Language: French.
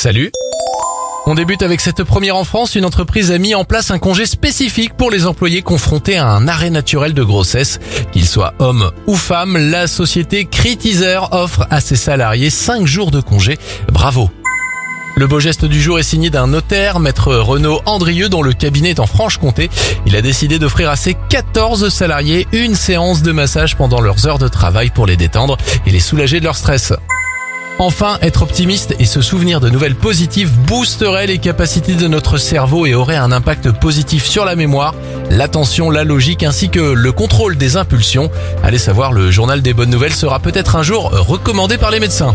Salut on débute avec cette première en France. Une entreprise a mis en place un congé spécifique pour les employés confrontés à un arrêt naturel de grossesse. Qu'ils soient hommes ou femmes, la société Critizer offre à ses salariés 5 jours de congé. Bravo le beau geste du jour est signé d'un notaire, maître Renaud Andrieux, dont le cabinet est en Franche-Comté. Il a décidé d'offrir à ses 14 salariés une séance de massage pendant leurs heures de travail pour les détendre et les soulager de leur stress. Enfin, être optimiste et se souvenir de nouvelles positives boosterait les capacités de notre cerveau et aurait un impact positif sur la mémoire, l'attention, la logique ainsi que le contrôle des impulsions. Allez savoir, le journal des bonnes nouvelles sera peut-être un jour recommandé par les médecins.